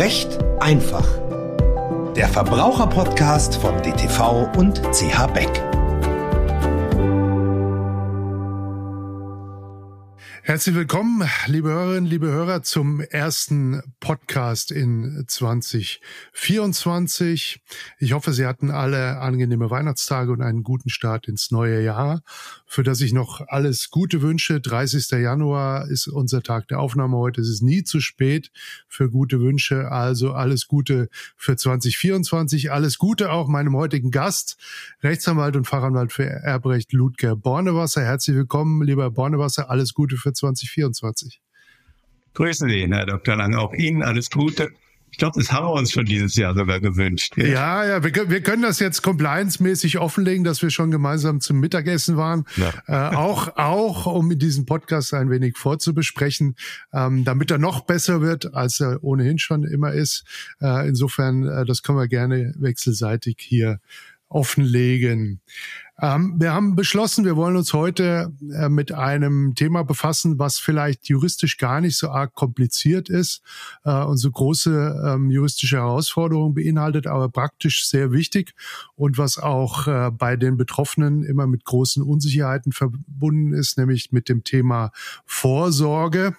Recht einfach. Der Verbraucherpodcast von DTV und CH Beck. Herzlich willkommen, liebe Hörerinnen, liebe Hörer, zum ersten Podcast in 2024. Ich hoffe, Sie hatten alle angenehme Weihnachtstage und einen guten Start ins neue Jahr, für das ich noch alles Gute wünsche. 30. Januar ist unser Tag der Aufnahme heute. Es ist nie zu spät für gute Wünsche. Also alles Gute für 2024. Alles Gute auch meinem heutigen Gast, Rechtsanwalt und Fachanwalt für Erbrecht Ludger Bornewasser. Herzlich willkommen, lieber Bornewasser. Alles Gute für 2024. Grüßen Sie, Herr Dr. Lange. Auch Ihnen alles Gute. Ich glaube, das haben wir uns schon dieses Jahr sogar gewünscht. Ja, ja, wir, wir können das jetzt compliance-mäßig offenlegen, dass wir schon gemeinsam zum Mittagessen waren. Ja. Äh, auch, auch, um diesen Podcast ein wenig vorzubesprechen, ähm, damit er noch besser wird, als er ohnehin schon immer ist. Äh, insofern, äh, das können wir gerne wechselseitig hier offenlegen. Ähm, wir haben beschlossen, wir wollen uns heute äh, mit einem Thema befassen, was vielleicht juristisch gar nicht so arg kompliziert ist äh, und so große ähm, juristische Herausforderungen beinhaltet, aber praktisch sehr wichtig und was auch äh, bei den Betroffenen immer mit großen Unsicherheiten verbunden ist, nämlich mit dem Thema Vorsorge.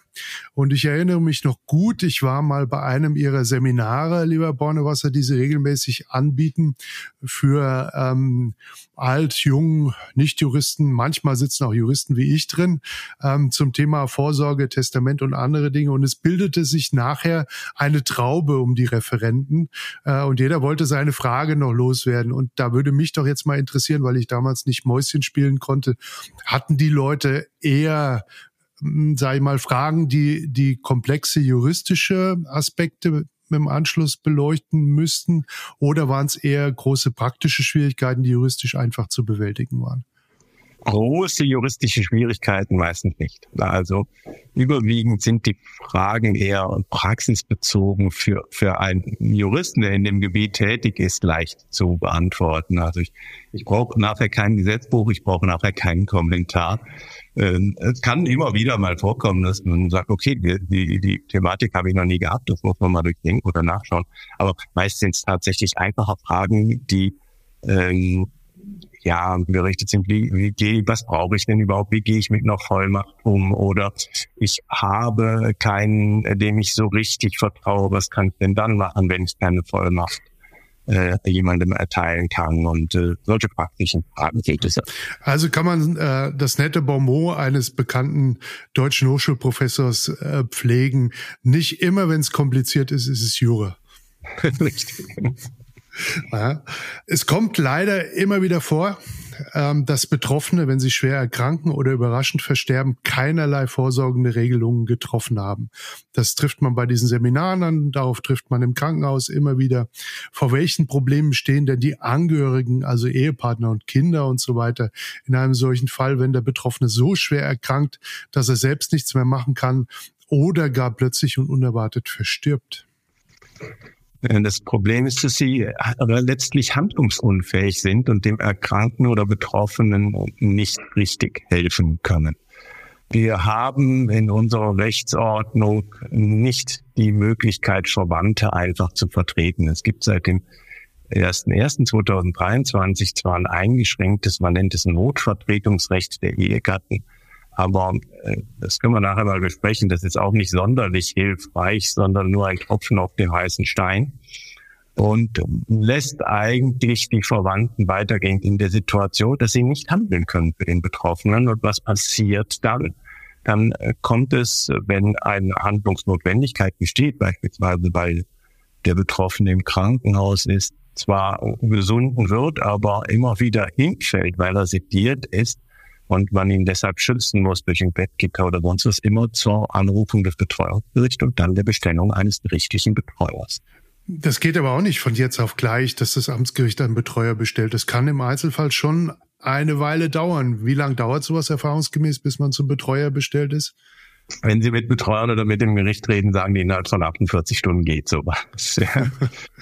Und ich erinnere mich noch gut, ich war mal bei einem Ihrer Seminare, lieber Bornewasser, die Sie regelmäßig anbieten für ähm, alt, jung, Nicht-Juristen. Manchmal sitzen auch Juristen wie ich drin ähm, zum Thema Vorsorge, Testament und andere Dinge. Und es bildete sich nachher eine Traube um die Referenten äh, und jeder wollte seine Frage noch loswerden. Und da würde mich doch jetzt mal interessieren, weil ich damals nicht Mäuschen spielen konnte, hatten die Leute eher sage ich mal, Fragen, die die komplexe juristische Aspekte im Anschluss beleuchten müssten? Oder waren es eher große praktische Schwierigkeiten, die juristisch einfach zu bewältigen waren? große juristische Schwierigkeiten meistens nicht. Also überwiegend sind die Fragen eher praxisbezogen für, für einen Juristen, der in dem Gebiet tätig ist, leicht zu beantworten. Also ich, ich brauche nachher kein Gesetzbuch, ich brauche nachher keinen Kommentar. Ähm, es kann immer wieder mal vorkommen, dass man sagt, okay, die, die, die Thematik habe ich noch nie gehabt, das muss man mal durchdenken oder nachschauen. Aber meist sind es tatsächlich einfache Fragen, die ähm, ja, gerichtet sind, wie, wie gehe, was brauche ich denn überhaupt, wie gehe ich mit einer Vollmacht um oder ich habe keinen, dem ich so richtig vertraue, was kann ich denn dann machen, wenn ich keine Vollmacht äh, jemandem erteilen kann und äh, solche praktischen Fragen geht es. Also kann man äh, das nette Bonmot eines bekannten deutschen Hochschulprofessors äh, pflegen. Nicht immer, wenn es kompliziert ist, ist es Jura. Richtig. Ja. Es kommt leider immer wieder vor, ähm, dass Betroffene, wenn sie schwer erkranken oder überraschend versterben, keinerlei vorsorgende Regelungen getroffen haben. Das trifft man bei diesen Seminaren an, darauf trifft man im Krankenhaus immer wieder. Vor welchen Problemen stehen denn die Angehörigen, also Ehepartner und Kinder und so weiter, in einem solchen Fall, wenn der Betroffene so schwer erkrankt, dass er selbst nichts mehr machen kann oder gar plötzlich und unerwartet verstirbt? Äh, das Problem ist, dass sie äh, letztlich handlungsunfähig sind und dem Erkrankten oder Betroffenen nicht richtig helfen können. Wir haben in unserer Rechtsordnung nicht die Möglichkeit, Verwandte einfach zu vertreten. Es gibt seit dem 1.1.2023 zwar ein eingeschränktes, man nennt es Notvertretungsrecht der Ehegatten, aber äh, das können wir nachher mal besprechen. Das ist auch nicht sonderlich hilfreich, sondern nur ein Tropfen auf den heißen Stein und lässt eigentlich die Verwandten weitergehen in der Situation, dass sie nicht handeln können für den Betroffenen. Und was passiert dann? Dann äh, kommt es, wenn eine Handlungsnotwendigkeit besteht, beispielsweise weil der Betroffene im Krankenhaus ist, zwar gesunden wird, aber immer wieder hinfällt, weil er sediert ist, und man ihn deshalb schützen muss durch einen Bettkicker oder sonst was, immer zur Anrufung des Betreuungsgerichts und dann der Bestellung eines gerichtlichen Betreuers. Das geht aber auch nicht von jetzt auf gleich, dass das Amtsgericht einen Betreuer bestellt. Das kann im Einzelfall schon eine Weile dauern. Wie lange dauert sowas erfahrungsgemäß, bis man zum Betreuer bestellt ist? Wenn Sie mit Betreuern oder mit dem Gericht reden, sagen die innerhalb von 48 Stunden geht sowas.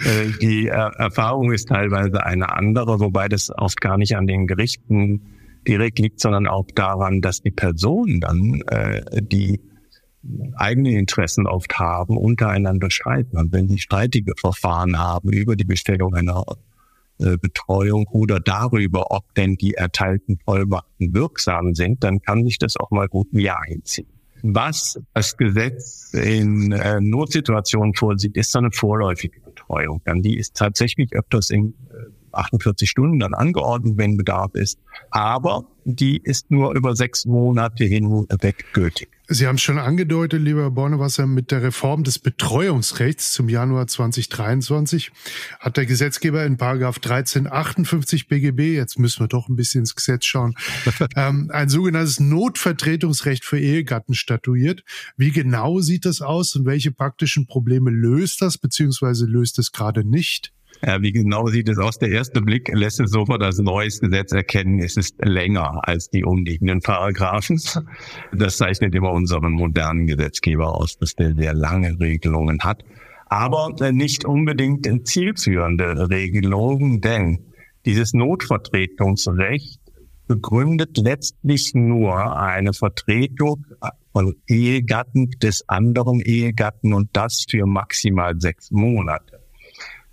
Äh, die äh, Erfahrung ist teilweise eine andere, wobei das oft gar nicht an den Gerichten direkt liegt, sondern auch daran, dass die Person dann, äh, die eigene Interessen oft haben, untereinander streiten. Und wenn sie streitige Verfahren haben über die Bestellung einer äh, Betreuung oder darüber, ob denn die erteilten Vollmachten wirksam sind, dann kann sich das auch mal gut ein Jahr hinziehen. Was das Gesetz in äh, Notsituationen vorsieht, ist so eine vorläufige Betreuung. Dann die ist tatsächlich öfters in äh, 48 Stunden dann angeordnet, wenn Bedarf ist. Aber die ist nur über sechs Monate hinweg gültig. Sie haben es schon angedeutet, lieber Bornewasser, mit der Reform des Betreuungsrechts zum Januar 2023 hat der Gesetzgeber in Paragraph 1358 BGB, jetzt müssen wir doch ein bisschen ins Gesetz schauen, ähm, ein sogenanntes Notvertretungsrecht für Ehegatten statuiert. Wie genau sieht das aus und welche praktischen Probleme löst das, beziehungsweise löst es gerade nicht? Ja, wie genau sieht es aus? Der erste Blick lässt es sofort als neues Gesetz erkennen. Es ist länger als die umliegenden Paragraphen. Das zeichnet immer unseren modernen Gesetzgeber aus, dass der sehr lange Regelungen hat. Aber nicht unbedingt zielführende Regelungen, denn dieses Notvertretungsrecht begründet letztlich nur eine Vertretung von Ehegatten des anderen Ehegatten und das für maximal sechs Monate.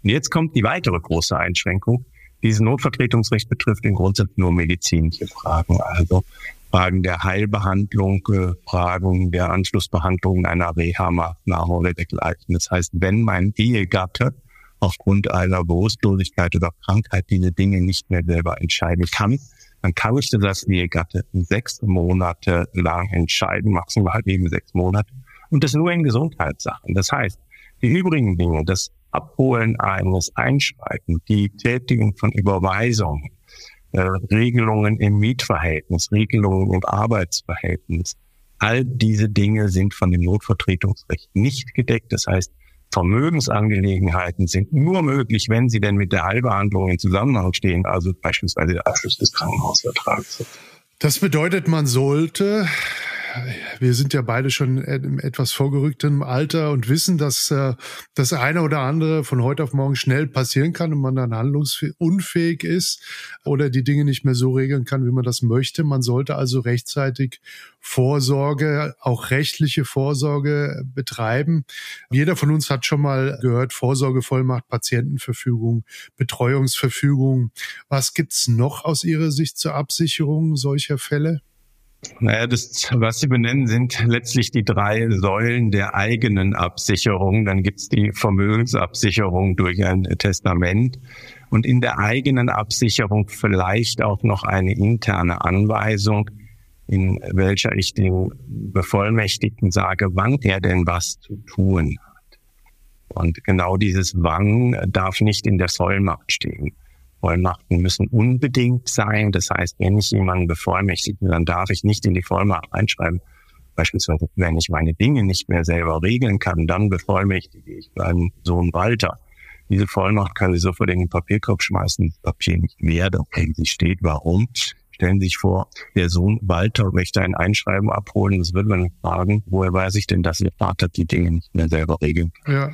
Und jetzt kommt die weitere große Einschränkung. Dieses Notvertretungsrecht betrifft in Grundsatz nur medizinische Fragen, also Fragen der Heilbehandlung, äh, Fragen der Anschlussbehandlung einer Reha-Maßnahme oder dergleichen. Das heißt, wenn mein Ehegatte aufgrund einer Bewusstlosigkeit oder Krankheit diese Dinge nicht mehr selber entscheiden kann, dann kann ich das Ehegatte sechs Monate lang entscheiden, maximal eben sechs Monate. Und das nur in Gesundheitssachen. Das heißt, die übrigen Dinge, das Abholen eines Einschreiten, die Tätigung von Überweisungen, äh, Regelungen im Mietverhältnis, Regelungen im Arbeitsverhältnis, all diese Dinge sind von dem Notvertretungsrecht nicht gedeckt. Das heißt, Vermögensangelegenheiten sind nur möglich, wenn sie denn mit der Heilbehandlung in Zusammenhang stehen, also beispielsweise der Abschluss des Krankenhausvertrags. Das bedeutet, man sollte wir sind ja beide schon im etwas vorgerückten Alter und wissen, dass äh, das eine oder andere von heute auf morgen schnell passieren kann und man dann handlungsunfähig ist oder die Dinge nicht mehr so regeln kann, wie man das möchte. Man sollte also rechtzeitig Vorsorge, auch rechtliche Vorsorge betreiben. Jeder von uns hat schon mal gehört, Vorsorgevollmacht, Patientenverfügung, Betreuungsverfügung. Was gibt's noch aus Ihrer Sicht zur Absicherung solcher Fälle? Naja, das, was Sie benennen, sind letztlich die drei Säulen der eigenen Absicherung. Dann gibt's die Vermögensabsicherung durch ein Testament und in der eigenen Absicherung vielleicht auch noch eine interne Anweisung, in welcher ich dem Bevollmächtigten sage, wann er denn was zu tun hat. Und genau dieses Wann darf nicht in der Vollmacht stehen. Vollmachten müssen unbedingt sein. Das heißt, wenn ich jemanden bevollmächtige, dann darf ich nicht in die Vollmacht einschreiben. Beispielsweise, wenn ich meine Dinge nicht mehr selber regeln kann, dann bevollmächtige ich meinen Sohn Walter. Diese Vollmacht kann Sie sofort in den Papierkorb schmeißen, Papier nicht mehr, da sie steht. Warum? Stellen Sie sich vor, der Sohn Walter möchte ein Einschreiben abholen. Das würde man fragen, woher weiß ich denn, dass Ihr Vater die Dinge nicht mehr selber regeln kann? Ja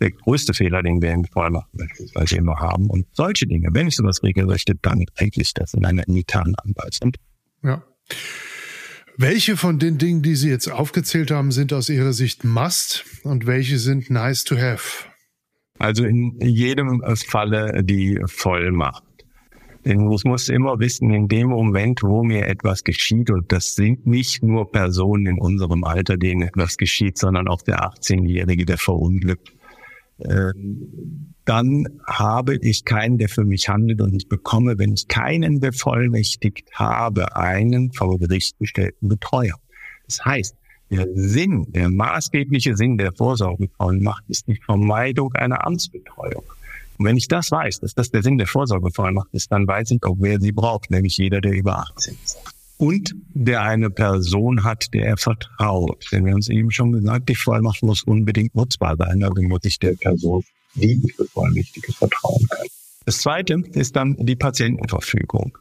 der größte Fehler, den wir im Vollmacht beispielsweise immer haben. Und solche Dinge, wenn ich sowas regelrichtet, dann eigentlich das in einer internen Anweisung. Ja. Welche von den Dingen, die Sie jetzt aufgezählt haben, sind aus Ihrer Sicht Must und welche sind nice to have? Also in jedem Falle die Vollmacht. Denn ich muss immer wissen, in dem Moment, wo mir etwas geschieht, und das sind nicht nur Personen in unserem Alter, denen etwas geschieht, sondern auch der 18-Jährige, der verunglückt, dann habe ich keinen, der für mich handelt und ich bekomme, wenn ich keinen bevollmächtigt habe, einen vom Gericht gestellten Betreuer. Das heißt, der Sinn, der maßgebliche Sinn der Vorsorgevollmacht ist die Vermeidung einer Amtsbetreuung. Und wenn ich das weiß, dass das der Sinn der Vorsorgevollmacht ist, dann weiß ich auch, wer sie braucht, nämlich jeder, der über 18 ist und der eine Person hat, der er vertraut. Denn wir haben es eben schon gesagt, die Vollmacht muss unbedingt nutzbar sein. Also muss ich der Person, die ich bevollmächtige, vertrauen kann. Das zweite ist dann die Patientenverfügung,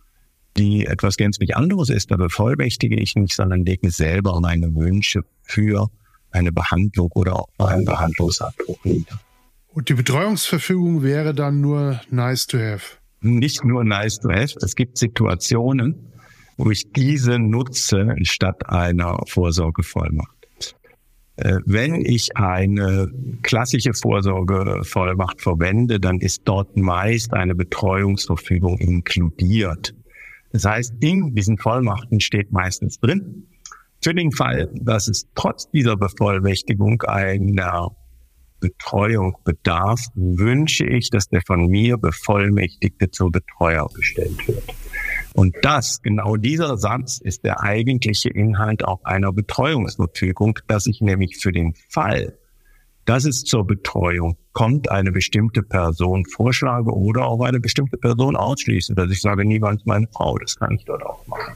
die etwas gänzlich anderes ist. Da bevollmächtige ich nicht, sondern lege selber meine Wünsche für eine Behandlung oder auch einen Behandlungsabbruch nieder. Und die Betreuungsverfügung wäre dann nur nice to have? Nicht nur nice to have. Es gibt Situationen, wo ich diese nutze statt einer Vorsorgevollmacht. Äh, wenn ich eine klassische Vorsorgevollmacht verwende, dann ist dort meist eine Betreuungsverfügung inkludiert. Das heißt, in diesen Vollmachten steht meistens drin, für den Fall, dass es trotz dieser Bevollmächtigung einer Betreuung bedarf, wünsche ich, dass der von mir Bevollmächtigte zur Betreuer gestellt wird. Und das, genau dieser Satz, ist der eigentliche Inhalt auch einer Betreuungsverfügung, dass ich nämlich für den Fall, dass es zur Betreuung kommt, eine bestimmte Person vorschlage oder auch eine bestimmte Person ausschließe, dass ich sage, niemand ist meine Frau, das kann ich dort auch machen.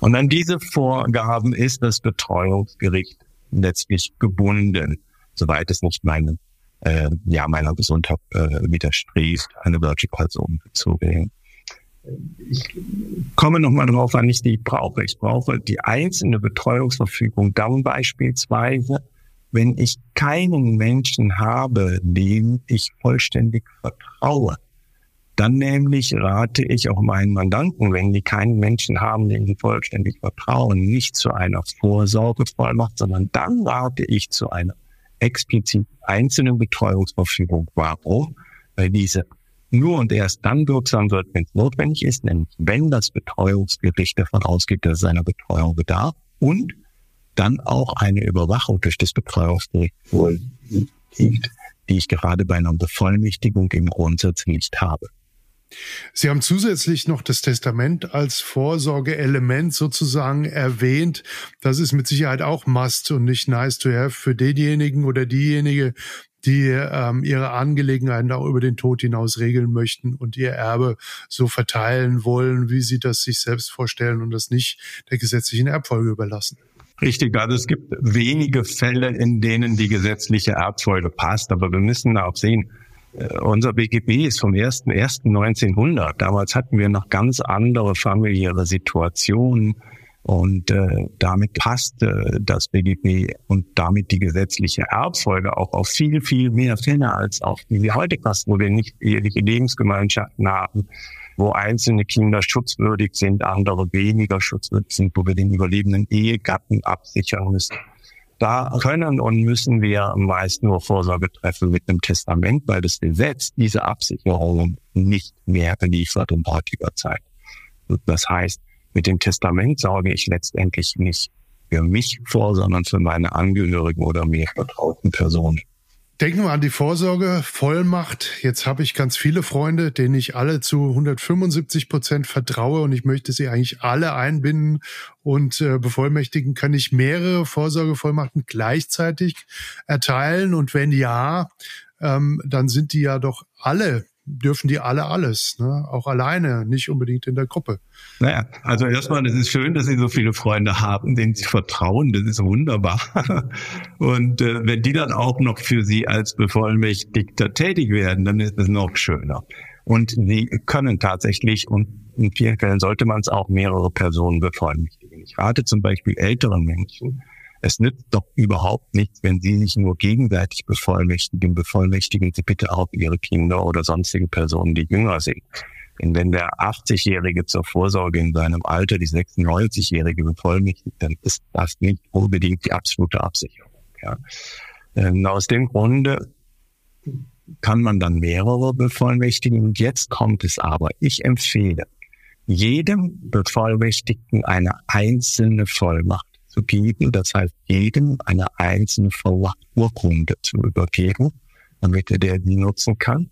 Und an diese Vorgaben ist das Betreuungsgericht letztlich gebunden, soweit es nicht meine, äh, ja, meiner Gesundheit äh, widerstrebt, eine solche Person zu wählen ich komme nochmal drauf, wann ich die brauche. Ich brauche die einzelne Betreuungsverfügung dann beispielsweise, wenn ich keinen Menschen habe, dem ich vollständig vertraue. Dann nämlich rate ich auch meinen Mandanten, wenn die keinen Menschen haben, dem sie vollständig vertrauen, nicht zu einer Vorsorgevollmacht, sondern dann rate ich zu einer explizit einzelnen Betreuungsverfügung. Warum? Weil diese nur und erst dann wirksam wird, wenn es notwendig ist, nämlich wenn das Betreuungsgericht davon ausgeht, dass es einer Betreuung bedarf und dann auch eine Überwachung durch das Betreuungsgericht gibt, die ich gerade bei einer Bevollmächtigung im Grundsatz nicht habe. Sie haben zusätzlich noch das Testament als Vorsorgeelement sozusagen erwähnt. Das ist mit Sicherheit auch Must und nicht nice to have für denjenigen oder diejenige, die ähm, ihre Angelegenheiten auch über den Tod hinaus regeln möchten und ihr Erbe so verteilen wollen, wie sie das sich selbst vorstellen und das nicht der gesetzlichen Erbfolge überlassen. Richtig, also es gibt wenige Fälle, in denen die gesetzliche Erbfolge passt, aber wir müssen auch sehen, äh, unser BGB ist vom 1.1.1900. Damals hatten wir noch ganz andere familiäre Situationen. Und äh, damit passt äh, das BGB und damit die gesetzliche Erbfolge auch auf viel, viel mehr Fälle als auf die wir heute passen, wo wir nicht eheliche Lebensgemeinschaften haben, wo einzelne Kinder schutzwürdig sind, andere weniger schutzwürdig sind, wo wir den überlebenden Ehegatten absichern müssen. Da können und müssen wir meist nur Vorsorge treffen mit einem Testament, weil das Gesetz diese Absicherung nicht mehr beliefert in heutiger Zeit. Das heißt, mit dem Testament sorge ich letztendlich nicht für mich vor, sondern für meine Angehörigen oder mir vertrauten Personen. Denken wir an die Vorsorge, Vollmacht. Jetzt habe ich ganz viele Freunde, denen ich alle zu 175 Prozent vertraue und ich möchte sie eigentlich alle einbinden und äh, bevollmächtigen. Kann ich mehrere Vorsorgevollmachten gleichzeitig erteilen? Und wenn ja, ähm, dann sind die ja doch alle dürfen die alle alles, ne? auch alleine, nicht unbedingt in der Gruppe. Naja, also erstmal, es ist schön, dass Sie so viele Freunde haben, denen Sie vertrauen, das ist wunderbar. Und äh, wenn die dann auch noch für Sie als Bevollmächtigter tätig werden, dann ist es noch schöner. Und Sie können tatsächlich, und in vielen Fällen sollte man es auch mehrere Personen bevollmächtigen. Ich rate zum Beispiel älteren Menschen, es nützt doch überhaupt nichts, wenn Sie sich nur gegenseitig bevollmächtigen. Bevollmächtigen Sie bitte auch Ihre Kinder oder sonstige Personen, die jünger sind. Denn wenn der 80-Jährige zur Vorsorge in seinem Alter die 96-Jährige bevollmächtigt, dann ist das nicht unbedingt die absolute Absicherung. Ja. Ähm, aus dem Grunde kann man dann mehrere bevollmächtigen. Und jetzt kommt es aber. Ich empfehle jedem Bevollmächtigten eine einzelne Vollmacht zu geben, das heißt jedem eine einzelne Vollmachturkunde zu übergeben, damit er der die nutzen kann.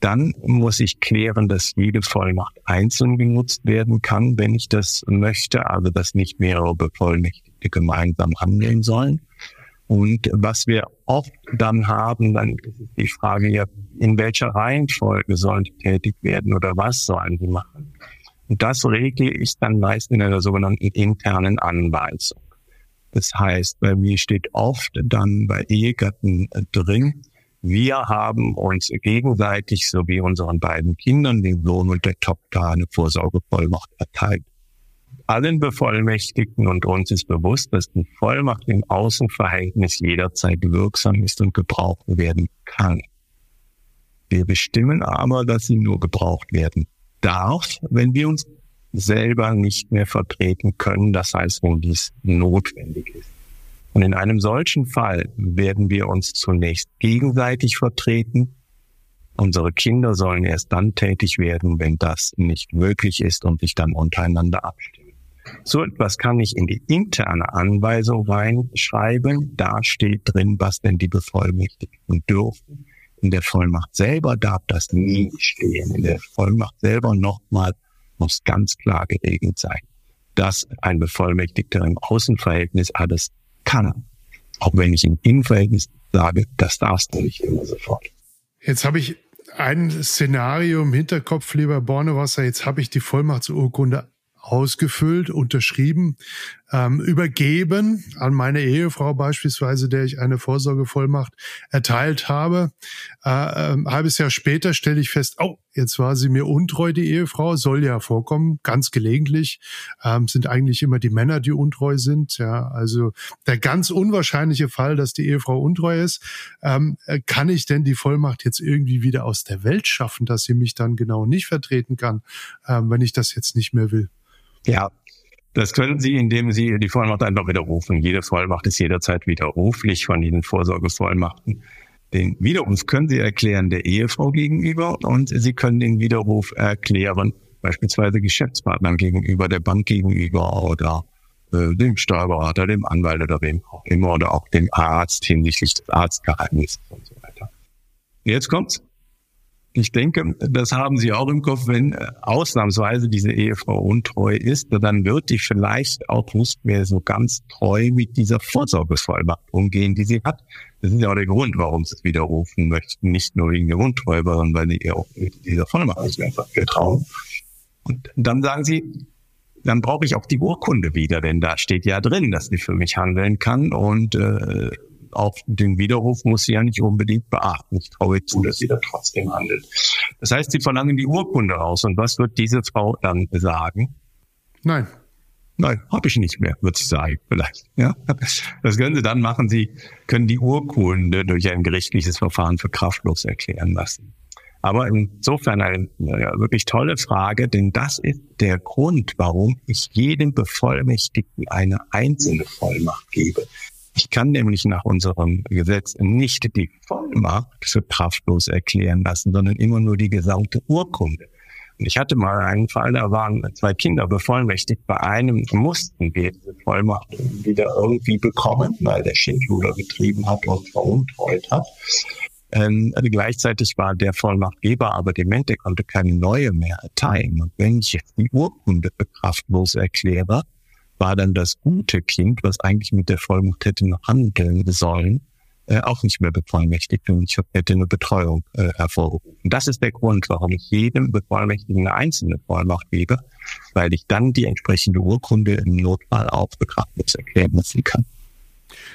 Dann muss ich klären, dass jede Vollmacht einzeln genutzt werden kann, wenn ich das möchte, also dass nicht mehrere Bevollmächtigte gemeinsam handeln sollen. Und was wir oft dann haben, dann ist die Frage ja, in welcher Reihenfolge sollen die tätig werden oder was sollen die machen? Und das regle ich dann meist in einer sogenannten internen Anweisung. Das heißt, bei mir steht oft dann bei Ehegatten äh, drin, wir haben uns gegenseitig sowie unseren beiden Kindern, dem Sohn und der Tochter, eine Vorsorgevollmacht erteilt. Allen Bevollmächtigten und uns ist bewusst, dass die Vollmacht im Außenverhältnis jederzeit wirksam ist und gebraucht werden kann. Wir bestimmen aber, dass sie nur gebraucht werden darf, wenn wir uns selber nicht mehr vertreten können. Das heißt, wenn dies notwendig ist. Und in einem solchen Fall werden wir uns zunächst gegenseitig vertreten. Unsere Kinder sollen erst dann tätig werden, wenn das nicht möglich ist und sich dann untereinander abstimmen. So etwas kann ich in die interne Anweisung reinschreiben. Da steht drin, was denn die Bevollmächtigten dürfen. In der Vollmacht selber darf das nie stehen. In der Vollmacht selber nochmal muss ganz klar geregelt sein, dass ein Bevollmächtigter im Außenverhältnis alles kann. Auch wenn ich im Innenverhältnis sage, das darfst du nicht immer sofort. Jetzt habe ich ein Szenario im Hinterkopf, lieber Bornewasser. Jetzt habe ich die Vollmachtsurkunde ausgefüllt, unterschrieben, ähm, übergeben an meine Ehefrau beispielsweise, der ich eine Vorsorgevollmacht erteilt habe. Äh, ein halbes Jahr später stelle ich fest, oh, jetzt war sie mir untreu, die Ehefrau, soll ja vorkommen, ganz gelegentlich, ähm, sind eigentlich immer die Männer, die untreu sind. Ja, also der ganz unwahrscheinliche Fall, dass die Ehefrau untreu ist, ähm, kann ich denn die Vollmacht jetzt irgendwie wieder aus der Welt schaffen, dass sie mich dann genau nicht vertreten kann, ähm, wenn ich das jetzt nicht mehr will? Ja, das können Sie, indem Sie die Vollmacht einfach widerrufen. Jede Vollmacht ist jederzeit widerruflich von diesen Vorsorgevollmachten. Den Widerruf können Sie erklären der Ehefrau gegenüber und Sie können den Widerruf erklären, beispielsweise Geschäftspartnern gegenüber, der Bank gegenüber oder äh, dem Steuerberater, dem Anwalt oder wem auch immer oder auch dem Arzt hinsichtlich des Arztgeheimnisses und so weiter. Jetzt kommt's. Ich denke, das haben Sie auch im Kopf, wenn äh, ausnahmsweise diese Ehefrau untreu ist, dann wird die vielleicht auch nicht mehr so ganz treu mit dieser Vorsorgevollmacht umgehen, die sie hat. Das ist ja auch der Grund, warum sie es widerrufen möchten. Nicht nur wegen der Untreue, sondern weil sie ihr auch mit dieser Vollmacht nicht mehr vertrauen. Und dann sagen sie, dann brauche ich auch die Urkunde wieder, denn da steht ja drin, dass sie für mich handeln kann und äh, auch den Widerruf muss sie ja nicht unbedingt beachten. Ich traue zu, dass sie da trotzdem handelt. Das heißt, sie verlangen die Urkunde raus. Und was wird diese Frau dann sagen? Nein. Nein, habe ich nicht mehr, wird sie sagen, vielleicht. Ja, das können Sie dann machen. Sie können die Urkunde durch ein gerichtliches Verfahren für kraftlos erklären lassen. Aber insofern eine, eine wirklich tolle Frage, denn das ist der Grund, warum ich jedem Bevollmächtigten eine einzelne Vollmacht gebe. Ich kann nämlich nach unserem Gesetz nicht die Vollmacht für kraftlos erklären lassen, sondern immer nur die gesamte Urkunde. Und ich hatte mal einen Fall, da waren zwei Kinder bevollmächtigt. Bei einem mussten wir diese Vollmacht wieder irgendwie bekommen, weil der Schindluder getrieben hat und veruntreut hat. Ähm, gleichzeitig war der Vollmachtgeber aber dement, der konnte keine neue mehr erteilen. Und wenn ich jetzt die Urkunde kraftlos erkläre, war dann das gute Kind, was eigentlich mit der Vollmacht hätte noch handeln sollen, äh, auch nicht mehr bevollmächtigt und ich hätte eine Betreuung äh, hervorgerufen. Das ist der Grund, warum ich jedem Bevollmächtigen eine einzelne Vollmacht gebe, weil ich dann die entsprechende Urkunde im Notfall auch lassen kann.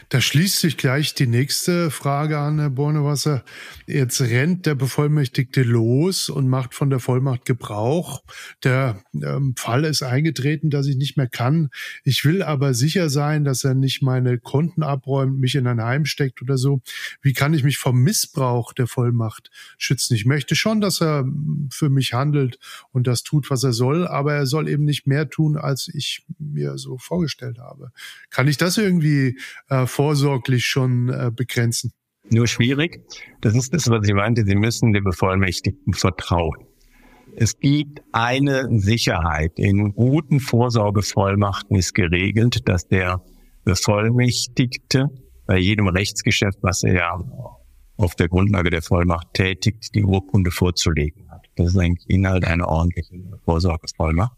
Da schließt sich gleich die nächste Frage an, Herr Bornewasser. Jetzt rennt der Bevollmächtigte los und macht von der Vollmacht Gebrauch. Der ähm, Fall ist eingetreten, dass ich nicht mehr kann. Ich will aber sicher sein, dass er nicht meine Konten abräumt, mich in ein Heim steckt oder so. Wie kann ich mich vom Missbrauch der Vollmacht schützen? Ich möchte schon, dass er für mich handelt und das tut, was er soll, aber er soll eben nicht mehr tun, als ich mir so vorgestellt habe. Kann ich das irgendwie äh, vorsorglich schon äh, begrenzen. Nur schwierig. Das ist das, was ich meinte. Sie müssen dem Bevollmächtigten vertrauen. Es gibt eine Sicherheit. In guten Vorsorgevollmachten ist geregelt, dass der Bevollmächtigte bei jedem Rechtsgeschäft, was er ja auf der Grundlage der Vollmacht tätigt, die Urkunde vorzulegen hat. Das ist eigentlich Inhalt einer ordentlichen Vorsorgevollmacht.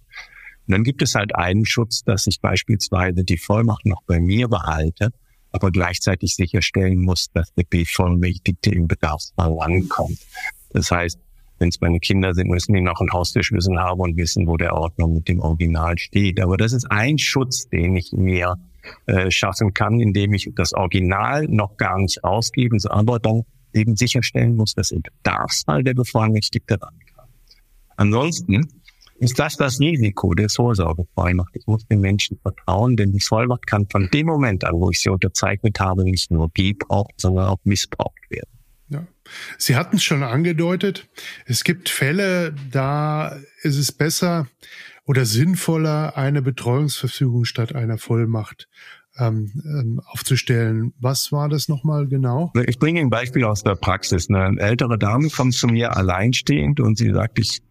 Und dann gibt es halt einen Schutz, dass ich beispielsweise die Vollmacht noch bei mir behalte aber gleichzeitig sicherstellen muss, dass der Bevollmächtigte im Bedarfsfall rankommt. Das heißt, wenn es meine Kinder sind, müssen die noch einen Haustürschlüssel haben und wissen, wo der Ordner mit dem Original steht. Aber das ist ein Schutz, den ich mir äh, schaffen kann, indem ich das Original noch gar nicht ausgebe, aber dann eben sicherstellen muss, dass im Bedarfsfall der Bevollmächtigte rankam. Ansonsten ist das das Risiko der Vorsorgevollmacht. Ich muss den Menschen vertrauen, denn die Vollmacht kann von dem Moment an, wo ich sie unterzeichnet habe, nicht nur gebraucht, sondern auch missbraucht werden. Ja. Sie hatten es schon angedeutet. Es gibt Fälle, da ist es besser oder sinnvoller, eine Betreuungsverfügung statt einer Vollmacht ähm, ähm, aufzustellen. Was war das nochmal genau? Ich bringe ein Beispiel aus der Praxis. Eine ältere Dame kommt zu mir alleinstehend und sie sagt, ich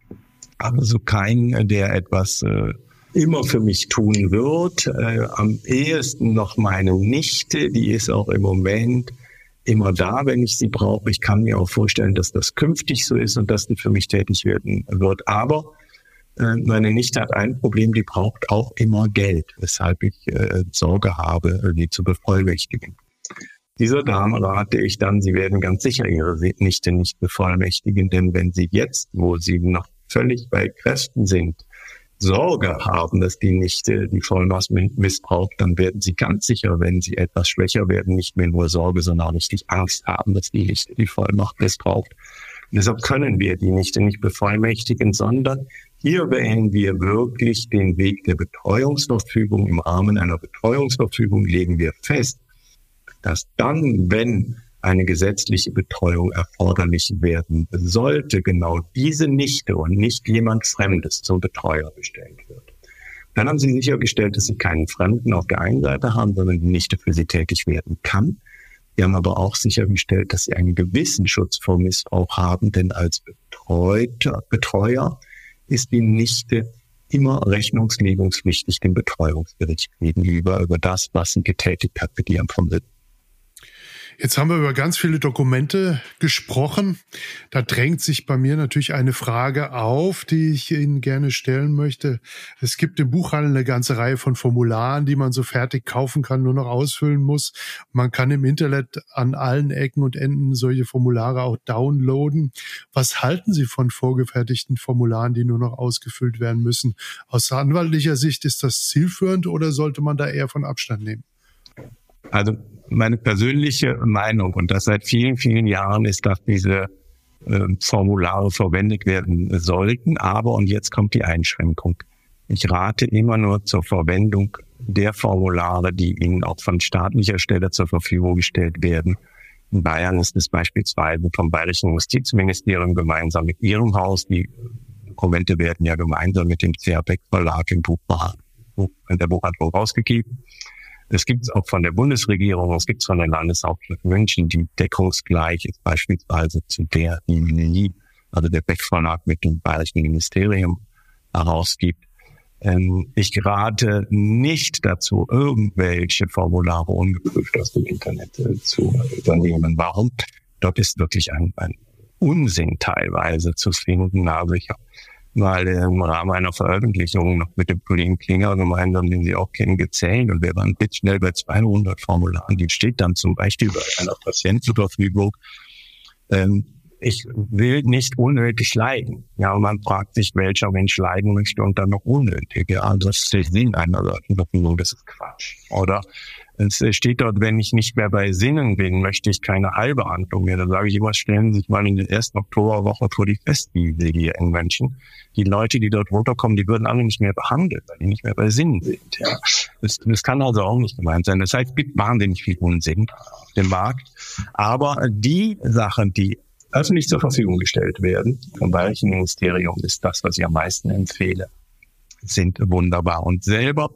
habe so keinen, der etwas äh, immer für mich tun wird. Äh, am ehesten noch meine Nichte, die ist auch im Moment immer da, wenn ich sie brauche. Ich kann mir auch vorstellen, dass das künftig so ist und dass die für mich tätig werden wird. Aber äh, meine Nichte hat ein Problem, die braucht auch immer Geld, weshalb ich äh, Sorge habe, die zu bevollmächtigen. Dieser Dame rate ich dann, Sie werden ganz sicher Ihre Nichte nicht bevollmächtigen, denn wenn Sie jetzt, wo Sie noch völlig bei Kräften sind, Sorge haben, dass die Nichte die Vollmacht missbraucht, dann werden Sie ganz sicher, wenn Sie etwas schwächer werden, nicht mehr nur Sorge, sondern auch richtig Angst haben, dass die Nichte die Vollmacht missbraucht. Und deshalb können wir die Nichte nicht bevollmächtigen, sondern hier wählen wir wirklich den Weg der Betreuungsverfügung. Im Rahmen einer Betreuungsverfügung legen wir fest, dass dann, wenn eine gesetzliche Betreuung erforderlich werden sollte, genau diese Nichte und nicht jemand Fremdes zum Betreuer bestellt wird. Dann haben Sie sichergestellt, dass Sie keinen Fremden auf der einen Seite haben, sondern die Nichte für Sie tätig werden kann. Sie haben aber auch sichergestellt, dass Sie einen gewissen Schutz vor Missbrauch haben, denn als Betreuter, Betreuer ist die Nichte immer rechnungslegungspflichtig dem Betreuungsgericht gegenüber über das, was sie getätigt hat mit ihrem Vermögen. Jetzt haben wir über ganz viele Dokumente gesprochen. Da drängt sich bei mir natürlich eine Frage auf, die ich Ihnen gerne stellen möchte. Es gibt im Buchhandel eine ganze Reihe von Formularen, die man so fertig kaufen kann, nur noch ausfüllen muss. Man kann im Internet an allen Ecken und Enden solche Formulare auch downloaden. Was halten Sie von vorgefertigten Formularen, die nur noch ausgefüllt werden müssen? Aus anwaltlicher Sicht ist das zielführend oder sollte man da eher von Abstand nehmen? Also meine persönliche Meinung und das seit vielen, vielen Jahren ist, dass diese äh, Formulare verwendet werden sollten. Aber, und jetzt kommt die Einschränkung. Ich rate immer nur zur Verwendung der Formulare, die Ihnen auch von staatlicher Stelle zur Verfügung gestellt werden. In Bayern ist es beispielsweise vom Bayerischen Justizministerium gemeinsam mit Ihrem Haus. Die Dokumente werden ja gemeinsam mit dem CH Beck Verlag im Buch, in der Buchhandlung rausgegeben. Es gibt es auch von der Bundesregierung, es gibt es von der Landeshauptstadt München, die deckungsgleich ist beispielsweise zu der, die also der Beck Verlag mit dem Bayerischen Ministerium herausgibt. Ähm, ich rate nicht dazu, irgendwelche Formulare ungeprüft aus dem Internet äh, zu übernehmen. Warum? Dort ist wirklich ein, ein Unsinn teilweise zu finden. Also ich habe mal im Rahmen einer Veröffentlichung noch mit dem Kollegen Klinger gemeinsam, den Sie auch kennen, gezählt und wir waren schnell bei 200 Formularen. Die steht dann zum Beispiel bei einer Patienten zur Verfügung. Ähm, ich will nicht unnötig leiden. Ja, und man fragt sich, welcher Mensch leiden möchte und dann noch unnötig. Ja, das ist der Sinn einer Verfügung, das ist Quatsch. Oder es steht dort, wenn ich nicht mehr bei Sinnen bin, möchte ich keine Heilbehandlung mehr. Da sage ich immer, stellen Sie sich mal in der ersten Oktoberwoche vor die Festwiese hier in München. Die Leute, die dort runterkommen, die würden alle nicht mehr behandelt, weil die nicht mehr bei Sinnen sind. Ja. Das, das kann also auch nicht gemeint sein. Das heißt, gibt wahnsinnig viel Unsinn auf dem Markt. Aber die Sachen, die öffentlich zur Verfügung gestellt werden vom Bayerischen Ministerium, ist das, was ich am meisten empfehle, sind wunderbar. Und selber